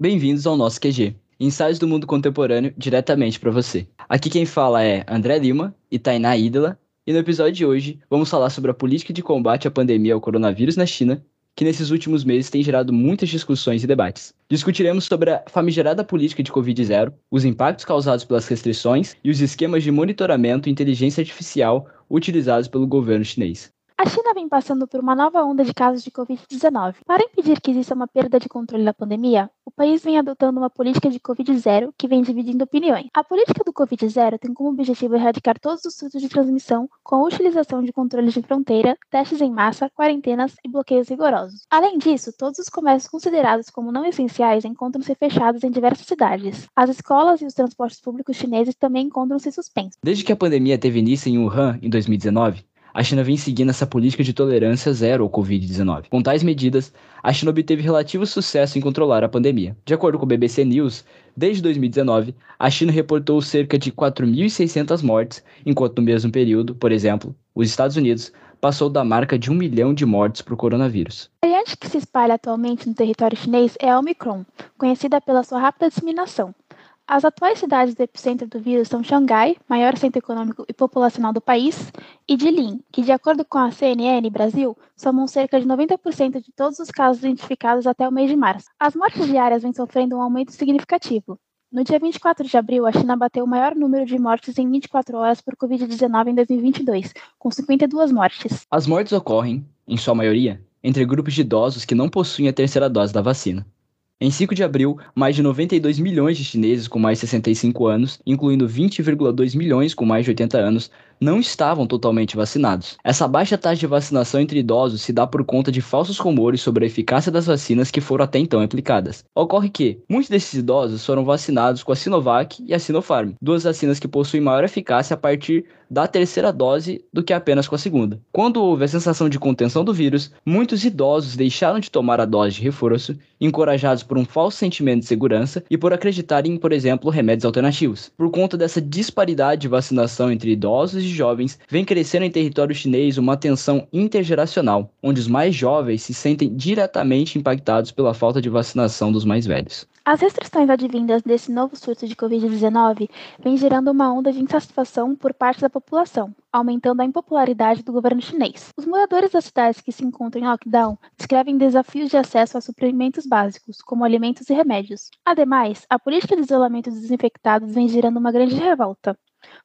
Bem-vindos ao nosso QG, ensaios do mundo contemporâneo diretamente para você. Aqui quem fala é André Lima e Tainá Ídola, e no episódio de hoje vamos falar sobre a política de combate à pandemia ao coronavírus na China que nesses últimos meses tem gerado muitas discussões e debates. Discutiremos sobre a famigerada política de Covid-0, os impactos causados pelas restrições e os esquemas de monitoramento e inteligência artificial utilizados pelo governo chinês. A China vem passando por uma nova onda de casos de Covid-19. Para impedir que exista uma perda de controle da pandemia, o país vem adotando uma política de Covid-0 que vem dividindo opiniões. A política do Covid-0 tem como objetivo erradicar todos os surtos de transmissão com a utilização de controles de fronteira, testes em massa, quarentenas e bloqueios rigorosos. Além disso, todos os comércios considerados como não essenciais encontram-se fechados em diversas cidades. As escolas e os transportes públicos chineses também encontram-se suspensos. Desde que a pandemia teve início em Wuhan em 2019, a China vem seguindo essa política de tolerância zero ao Covid-19. Com tais medidas, a China obteve relativo sucesso em controlar a pandemia. De acordo com o BBC News, desde 2019, a China reportou cerca de 4.600 mortes, enquanto no mesmo período, por exemplo, os Estados Unidos passou da marca de um milhão de mortes por coronavírus. A variante que se espalha atualmente no território chinês é a Omicron, conhecida pela sua rápida disseminação. As atuais cidades do epicentro do vírus são Xangai, maior centro econômico e populacional do país, e Jilin, que, de acordo com a CNN Brasil, somam cerca de 90% de todos os casos identificados até o mês de março. As mortes diárias vêm sofrendo um aumento significativo. No dia 24 de abril, a China bateu o maior número de mortes em 24 horas por Covid-19 em 2022, com 52 mortes. As mortes ocorrem, em sua maioria, entre grupos de idosos que não possuem a terceira dose da vacina. Em 5 de abril, mais de 92 milhões de chineses com mais de 65 anos, incluindo 20,2 milhões com mais de 80 anos, não estavam totalmente vacinados. Essa baixa taxa de vacinação entre idosos se dá por conta de falsos rumores sobre a eficácia das vacinas que foram até então aplicadas. Ocorre que muitos desses idosos foram vacinados com a Sinovac e a Sinopharm, duas vacinas que possuem maior eficácia a partir da terceira dose do que apenas com a segunda. Quando houve a sensação de contenção do vírus, muitos idosos deixaram de tomar a dose de reforço, encorajados por um falso sentimento de segurança e por acreditarem em, por exemplo, remédios alternativos. Por conta dessa disparidade de vacinação entre idosos e jovens, vem crescendo em território chinês uma tensão intergeracional, onde os mais jovens se sentem diretamente impactados pela falta de vacinação dos mais velhos. As restrições advindas desse novo surto de Covid-19 vêm gerando uma onda de insatisfação por parte da população, aumentando a impopularidade do governo chinês. Os moradores das cidades que se encontram em lockdown descrevem desafios de acesso a suprimentos básicos, como alimentos e remédios. Ademais, a política de isolamento dos desinfectados vem gerando uma grande revolta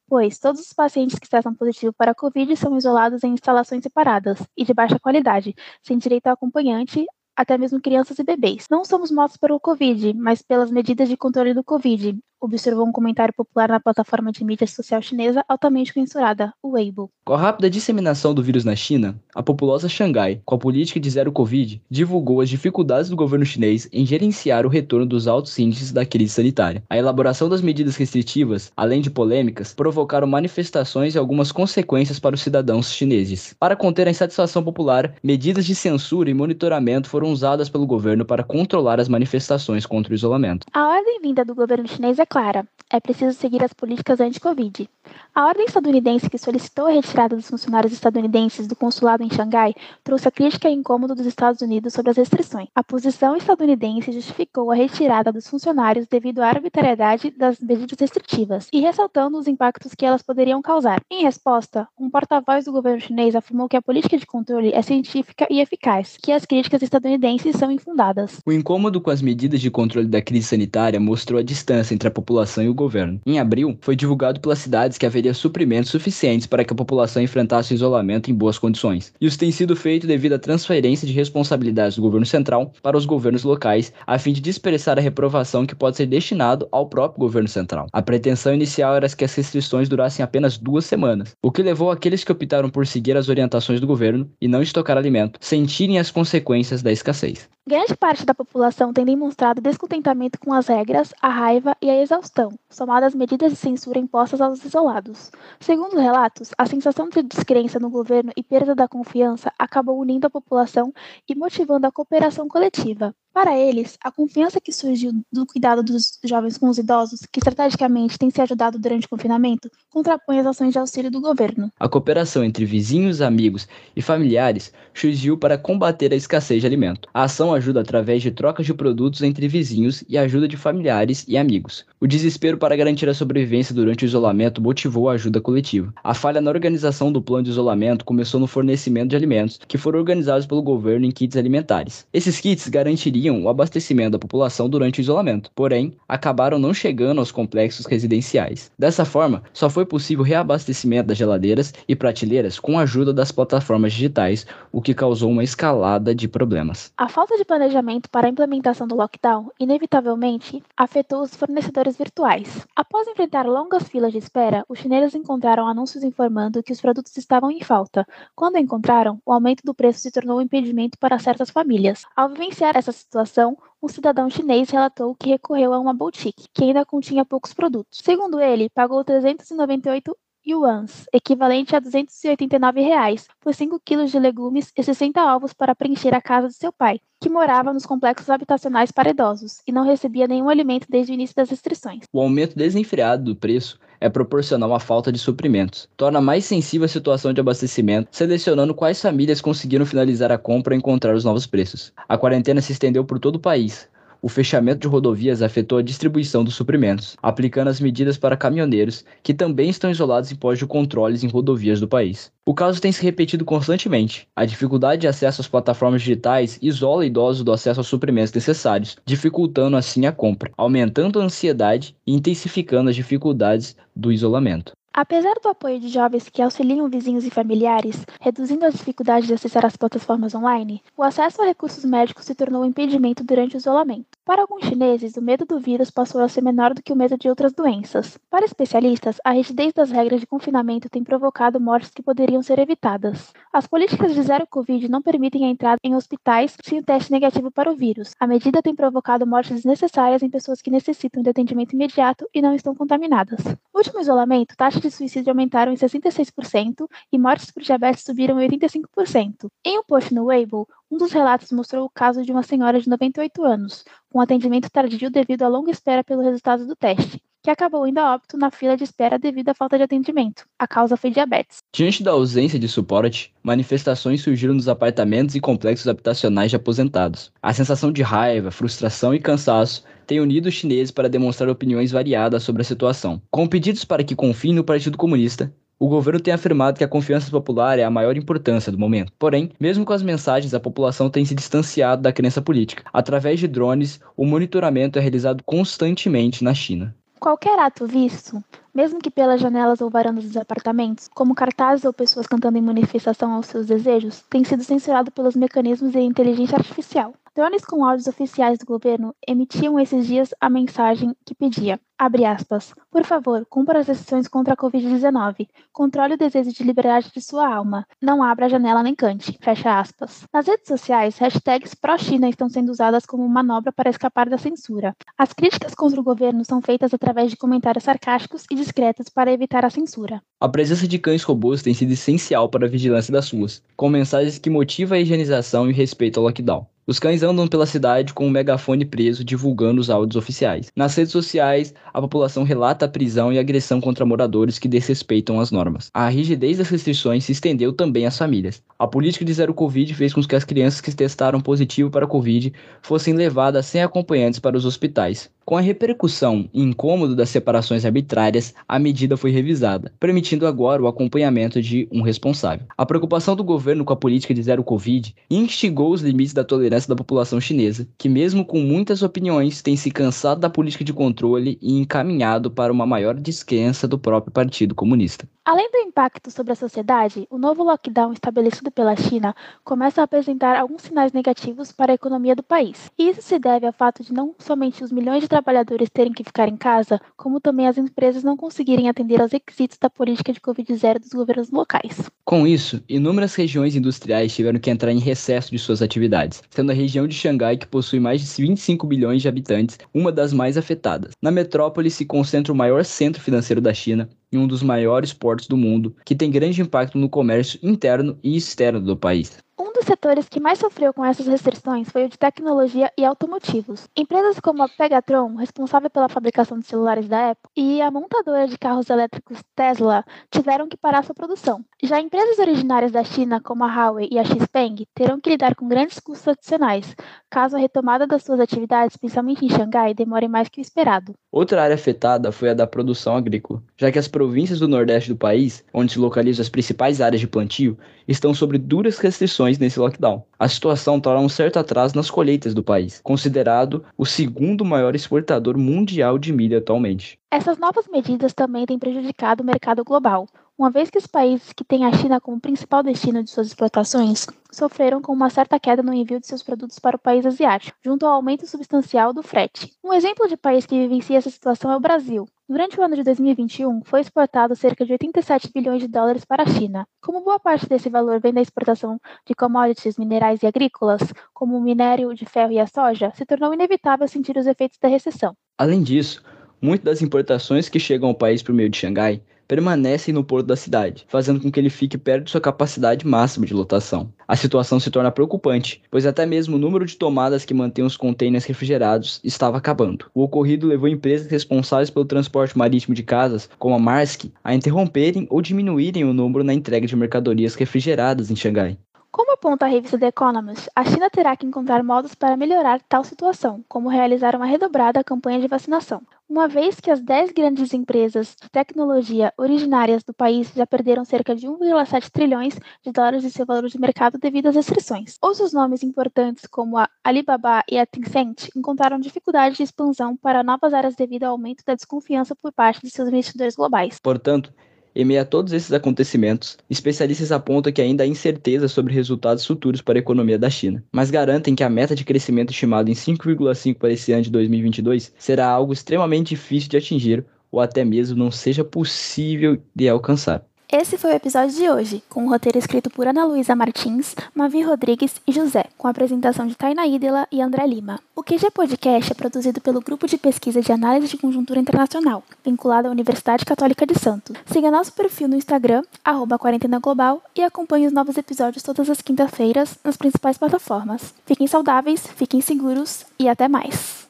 pois todos os pacientes que testam positivo para a Covid são isolados em instalações separadas e de baixa qualidade, sem direito ao acompanhante, até mesmo crianças e bebês. Não somos mortos pelo Covid, mas pelas medidas de controle do Covid, observou um comentário popular na plataforma de mídia social chinesa altamente censurada, o Weibo. Com a rápida disseminação do vírus na China, a populosa Xangai, com a política de zero Covid, divulgou as dificuldades do governo chinês em gerenciar o retorno dos altos índices da crise sanitária. A elaboração das medidas restritivas, além de polêmicas, provocaram manifestações e algumas consequências para os cidadãos chineses. Para conter a insatisfação popular, medidas de censura e monitoramento foram usadas pelo governo para controlar as manifestações contra o isolamento. A ordem vinda do governo chinês é clara: é preciso seguir as políticas anti-Covid. A ordem estadunidense que solicitou a retirada dos funcionários estadunidenses do consulado em Xangai trouxe a crítica e incômodo dos Estados Unidos sobre as restrições. A posição estadunidense justificou a retirada dos funcionários devido à arbitrariedade das medidas restritivas e ressaltando os impactos que elas poderiam causar. Em resposta, um porta-voz do governo chinês afirmou que a política de controle é científica e eficaz, que as críticas estadunidenses são infundadas. O incômodo com as medidas de controle da crise sanitária mostrou a distância entre a população e o governo. Em abril, foi divulgado pelas cidades que haveria suprimentos suficientes para que a população enfrentasse o isolamento em boas condições. Isso tem sido feito devido à transferência de responsabilidades do governo central para os governos locais, a fim de dispersar a reprovação que pode ser destinado ao próprio governo central. A pretensão inicial era que as restrições durassem apenas duas semanas, o que levou aqueles que optaram por seguir as orientações do governo e não estocar alimento sentirem as consequências da escassez. Grande parte da população tem demonstrado descontentamento com as regras, a raiva e a exaustão, somadas às medidas de censura impostas aos isolados. Segundo relatos, a sensação de descrença no governo e perda da confiança acabou unindo a população e motivando a cooperação coletiva. Para eles, a confiança que surgiu do cuidado dos jovens com os idosos, que estrategicamente tem se ajudado durante o confinamento, contrapõe as ações de auxílio do governo. A cooperação entre vizinhos, amigos e familiares surgiu para combater a escassez de alimento. A ação ajuda através de trocas de produtos entre vizinhos e ajuda de familiares e amigos. O desespero para garantir a sobrevivência durante o isolamento motivou a ajuda coletiva. A falha na organização do plano de isolamento começou no fornecimento de alimentos, que foram organizados pelo governo em kits alimentares. Esses kits garantiriam o abastecimento da população durante o isolamento, porém, acabaram não chegando aos complexos residenciais. Dessa forma, só foi possível reabastecimento das geladeiras e prateleiras com a ajuda das plataformas digitais, o que causou uma escalada de problemas. A falta de planejamento para a implementação do lockdown, inevitavelmente, afetou os fornecedores virtuais. Após enfrentar longas filas de espera, os chineses encontraram anúncios informando que os produtos estavam em falta. Quando encontraram, o aumento do preço se tornou um impedimento para certas famílias. Ao vivenciar essa situação, situação, um cidadão chinês relatou que recorreu a uma boutique, que ainda continha poucos produtos. Segundo ele, pagou 398 yuans, equivalente a 289 reais, por 5 quilos de legumes e 60 ovos para preencher a casa de seu pai, que morava nos complexos habitacionais para idosos e não recebia nenhum alimento desde o início das restrições. O aumento desenfreado do preço é proporcional à falta de suprimentos. Torna mais sensível a situação de abastecimento, selecionando quais famílias conseguiram finalizar a compra e encontrar os novos preços. A quarentena se estendeu por todo o país, o fechamento de rodovias afetou a distribuição dos suprimentos, aplicando as medidas para caminhoneiros, que também estão isolados em postos de controles em rodovias do país. O caso tem se repetido constantemente. A dificuldade de acesso às plataformas digitais isola idosos do acesso aos suprimentos necessários, dificultando assim a compra, aumentando a ansiedade e intensificando as dificuldades do isolamento. Apesar do apoio de jovens que auxiliam vizinhos e familiares, reduzindo as dificuldades de acessar as plataformas online, o acesso a recursos médicos se tornou um impedimento durante o isolamento. Para alguns chineses, o medo do vírus passou a ser menor do que o medo de outras doenças. Para especialistas, a rigidez das regras de confinamento tem provocado mortes que poderiam ser evitadas. As políticas de zero Covid não permitem a entrada em hospitais sem o teste negativo para o vírus. A medida tem provocado mortes desnecessárias em pessoas que necessitam de atendimento imediato e não estão contaminadas. No último isolamento, taxa de de suicídio aumentaram em 66% e mortes por diabetes subiram em 85%. Em um post no Weibo, um dos relatos mostrou o caso de uma senhora de 98 anos, com atendimento tardio devido à longa espera pelo resultado do teste que acabou indo a óbito na fila de espera devido à falta de atendimento. A causa foi diabetes. Diante da ausência de suporte, manifestações surgiram nos apartamentos e complexos habitacionais de aposentados. A sensação de raiva, frustração e cansaço tem unido os chineses para demonstrar opiniões variadas sobre a situação. Com pedidos para que confiem no Partido Comunista, o governo tem afirmado que a confiança popular é a maior importância do momento. Porém, mesmo com as mensagens, a população tem se distanciado da crença política. Através de drones, o monitoramento é realizado constantemente na China. Qualquer ato visto, mesmo que pelas janelas ou varandas dos apartamentos, como cartazes ou pessoas cantando em manifestação aos seus desejos, tem sido censurado pelos mecanismos de inteligência artificial. Drones com áudios oficiais do governo emitiam esses dias a mensagem que pedia, aspas, por favor, cumpra as decisões contra a Covid-19, controle o desejo de liberdade de sua alma, não abra a janela nem cante, fecha aspas. Nas redes sociais, hashtags pró-China estão sendo usadas como manobra para escapar da censura. As críticas contra o governo são feitas através de comentários sarcásticos e discretos para evitar a censura. A presença de cães robôs tem sido essencial para a vigilância das ruas, com mensagens que motivam a higienização e respeito ao lockdown. Os cães andam pela cidade com um megafone preso divulgando os áudios oficiais. Nas redes sociais, a população relata a prisão e agressão contra moradores que desrespeitam as normas. A rigidez das restrições se estendeu também às famílias. A política de zero Covid fez com que as crianças que testaram positivo para Covid fossem levadas sem acompanhantes para os hospitais. Com a repercussão e incômodo das separações arbitrárias, a medida foi revisada, permitindo agora o acompanhamento de um responsável. A preocupação do governo com a política de zero Covid instigou os limites da tolerância da população chinesa, que, mesmo com muitas opiniões, tem se cansado da política de controle e encaminhado para uma maior descrença do próprio Partido Comunista. Além do impacto sobre a sociedade, o novo lockdown estabelecido pela China começa a apresentar alguns sinais negativos para a economia do país. E isso se deve ao fato de não somente os milhões de trabalhadores terem que ficar em casa, como também as empresas não conseguirem atender aos requisitos da política de Covid-0 dos governos locais. Com isso, inúmeras regiões industriais tiveram que entrar em recesso de suas atividades, sendo a região de Xangai, que possui mais de 25 bilhões de habitantes, uma das mais afetadas. Na metrópole se concentra o maior centro financeiro da China, em um dos maiores portos do mundo, que tem grande impacto no comércio interno e externo do país. Um dos setores que mais sofreu com essas restrições foi o de tecnologia e automotivos. Empresas como a Pegatron, responsável pela fabricação de celulares da Apple, e a montadora de carros elétricos Tesla tiveram que parar sua produção. Já empresas originárias da China, como a Huawei e a Xpeng, terão que lidar com grandes custos adicionais, caso a retomada das suas atividades, principalmente em Xangai, demore mais que o esperado. Outra área afetada foi a da produção agrícola, já que as províncias do nordeste do país, onde se localizam as principais áreas de plantio, estão sob duras restrições nesse lockdown. A situação torna um certo atraso nas colheitas do país, considerado o segundo maior exportador mundial de milho atualmente. Essas novas medidas também têm prejudicado o mercado global, uma vez que os países que têm a China como principal destino de suas exportações sofreram com uma certa queda no envio de seus produtos para o país asiático, junto ao aumento substancial do frete. Um exemplo de país que vivencia essa situação é o Brasil. Durante o ano de 2021, foi exportado cerca de 87 bilhões de dólares para a China. Como boa parte desse valor vem da exportação de commodities minerais e agrícolas, como o minério de ferro e a soja, se tornou inevitável sentir os efeitos da recessão. Além disso, muitas das importações que chegam ao país por meio de Xangai permanecem no porto da cidade, fazendo com que ele fique perto de sua capacidade máxima de lotação. A situação se torna preocupante, pois até mesmo o número de tomadas que mantêm os contêineres refrigerados estava acabando. O ocorrido levou empresas responsáveis pelo transporte marítimo de casas, como a Maersk, a interromperem ou diminuírem o número na entrega de mercadorias refrigeradas em Xangai. Como aponta a revista The Economist, a China terá que encontrar modos para melhorar tal situação, como realizar uma redobrada campanha de vacinação. Uma vez que as 10 grandes empresas de tecnologia originárias do país já perderam cerca de 1,7 trilhões de dólares de seu valor de mercado devido às restrições. Outros nomes importantes, como a Alibaba e a Tencent, encontraram dificuldade de expansão para novas áreas devido ao aumento da desconfiança por parte de seus investidores globais. Portanto, em meio a todos esses acontecimentos, especialistas apontam que ainda há incerteza sobre resultados futuros para a economia da China, mas garantem que a meta de crescimento estimada em 5,5 para esse ano de 2022 será algo extremamente difícil de atingir ou até mesmo não seja possível de alcançar. Esse foi o episódio de hoje, com o roteiro escrito por Ana Luísa Martins, Mavi Rodrigues e José, com a apresentação de Taina Idela e André Lima. O QG Podcast é produzido pelo Grupo de Pesquisa de Análise de Conjuntura Internacional, vinculado à Universidade Católica de Santos. Siga nosso perfil no Instagram, arroba Quarentena Global, e acompanhe os novos episódios todas as quintas-feiras nas principais plataformas. Fiquem saudáveis, fiquem seguros e até mais!